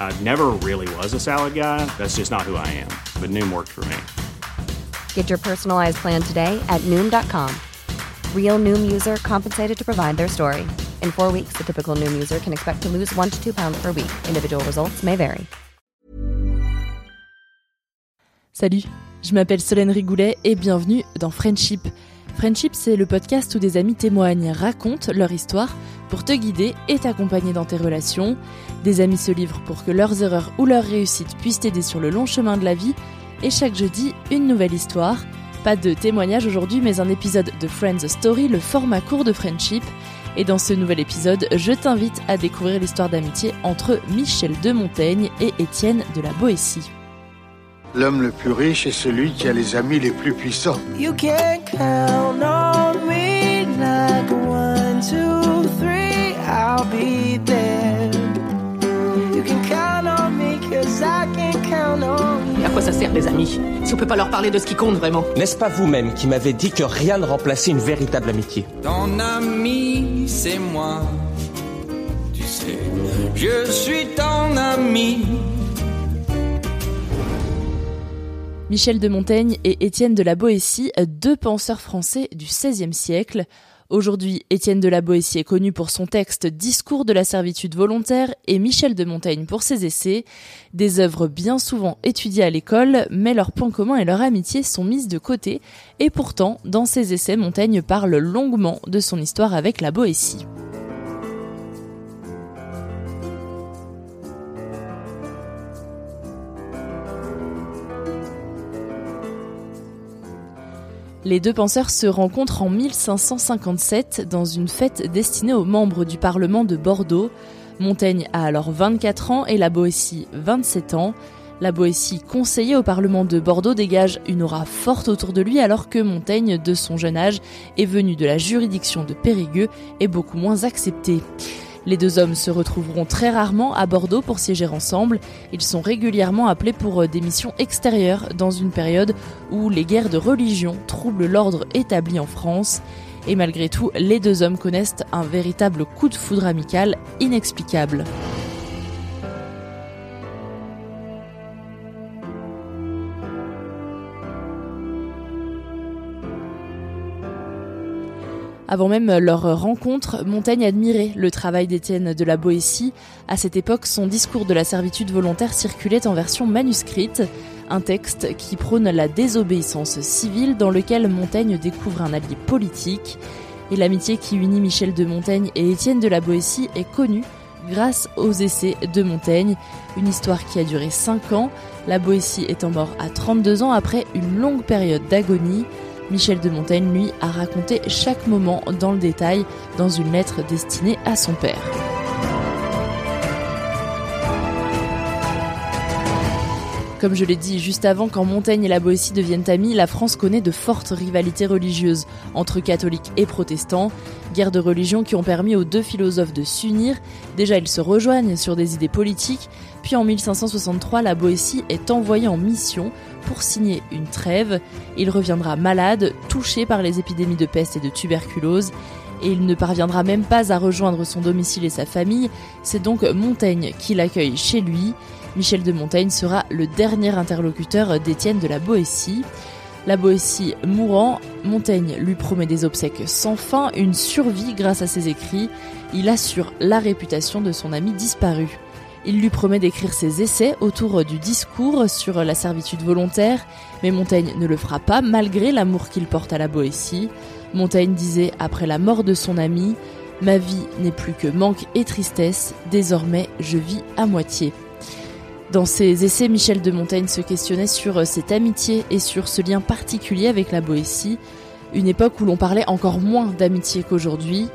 I never really was a salad guy. That's just not who I am. But Noom worked for me. Get your personalized plan today at Noom.com. Real Noom user compensated to provide their story. In four weeks, the typical Noom user can expect to lose one to two pounds per week. Individual results may vary. Salut, je m'appelle Solène Rigoulet et bienvenue dans Friendship. Friendship, c'est le podcast où des amis témoignent, racontent leur histoire pour te guider et t'accompagner dans tes relations. Des amis se livrent pour que leurs erreurs ou leurs réussites puissent t'aider sur le long chemin de la vie. Et chaque jeudi, une nouvelle histoire. Pas de témoignage aujourd'hui, mais un épisode de Friends Story, le format court de Friendship. Et dans ce nouvel épisode, je t'invite à découvrir l'histoire d'amitié entre Michel de Montaigne et Étienne de la Boétie. L'homme le plus riche est celui qui a les amis les plus puissants. You can count on me like one, two, three, I'll be there. You can count on me cause I can count on Et à quoi ça sert, les amis Si on peut pas leur parler de ce qui compte vraiment? N'est-ce pas vous-même qui m'avez dit que rien ne remplaçait une véritable amitié? Ton ami, c'est moi. Tu sais, je suis ton ami. Michel de Montaigne et Étienne de la Boétie, deux penseurs français du XVIe siècle. Aujourd'hui, Étienne de la Boétie est connu pour son texte Discours de la servitude volontaire et Michel de Montaigne pour ses essais, des œuvres bien souvent étudiées à l'école, mais leurs points communs et leur amitié sont mises de côté, et pourtant, dans ses essais, Montaigne parle longuement de son histoire avec la Boétie. Les deux penseurs se rencontrent en 1557 dans une fête destinée aux membres du Parlement de Bordeaux. Montaigne a alors 24 ans et la Boétie 27 ans. La Boétie, conseillée au Parlement de Bordeaux, dégage une aura forte autour de lui alors que Montaigne, de son jeune âge, est venu de la juridiction de Périgueux et beaucoup moins accepté. Les deux hommes se retrouveront très rarement à Bordeaux pour siéger ensemble. Ils sont régulièrement appelés pour des missions extérieures dans une période où les guerres de religion troublent l'ordre établi en France. Et malgré tout, les deux hommes connaissent un véritable coup de foudre amical inexplicable. Avant même leur rencontre, Montaigne admirait le travail d'Étienne de la Boétie. À cette époque, son discours de la servitude volontaire circulait en version manuscrite, un texte qui prône la désobéissance civile dans lequel Montaigne découvre un allié politique. Et l'amitié qui unit Michel de Montaigne et Étienne de la Boétie est connue grâce aux essais de Montaigne, une histoire qui a duré 5 ans, la Boétie étant mort à 32 ans après une longue période d'agonie. Michel de Montaigne, lui, a raconté chaque moment dans le détail dans une lettre destinée à son père. Comme je l'ai dit juste avant, quand Montaigne et la Boétie deviennent amis, la France connaît de fortes rivalités religieuses entre catholiques et protestants, guerres de religion qui ont permis aux deux philosophes de s'unir. Déjà, ils se rejoignent sur des idées politiques, Puis en 1563, la Boétie est envoyée en mission pour signer une trêve. Il reviendra malade, touché par les épidémies de peste et de tuberculose, et il ne parviendra même pas à rejoindre son domicile et sa famille. C'est donc Montaigne qui l'accueille chez lui. Michel de Montaigne sera le dernier interlocuteur d'Étienne de la Boétie. La Boétie mourant, Montaigne lui promet des obsèques sans fin, une survie grâce à ses écrits. Il assure la réputation de son ami disparu. Il lui promet d'écrire ses essais autour du discours sur la servitude volontaire, mais Montaigne ne le fera pas malgré l'amour qu'il porte à la Boétie. Montaigne disait après la mort de son ami Ma vie n'est plus que manque et tristesse, désormais je vis à moitié. Dans ses essais, Michel de Montaigne se questionnait sur cette amitié et sur ce lien particulier avec la Boétie, une époque où l'on parlait encore moins d'amitié qu'aujourd'hui,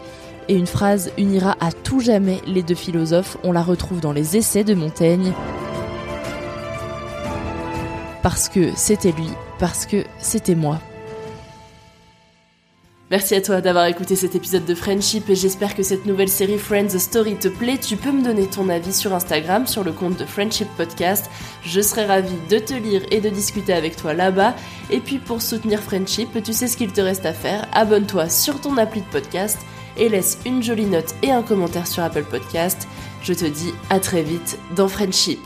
et une phrase unira à tout jamais les deux philosophes, on la retrouve dans les essais de Montaigne. Parce que c'était lui, parce que c'était moi. Merci à toi d'avoir écouté cet épisode de Friendship et j'espère que cette nouvelle série Friends Story te plaît. Tu peux me donner ton avis sur Instagram, sur le compte de Friendship Podcast. Je serai ravie de te lire et de discuter avec toi là-bas. Et puis pour soutenir Friendship, tu sais ce qu'il te reste à faire. Abonne-toi sur ton appli de podcast et laisse une jolie note et un commentaire sur Apple Podcast. Je te dis à très vite dans Friendship.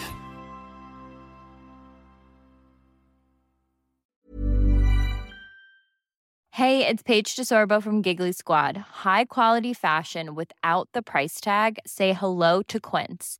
Hey, it's Paige DeSorbo from Giggly Squad. High quality fashion without the price tag. Say hello to Quince.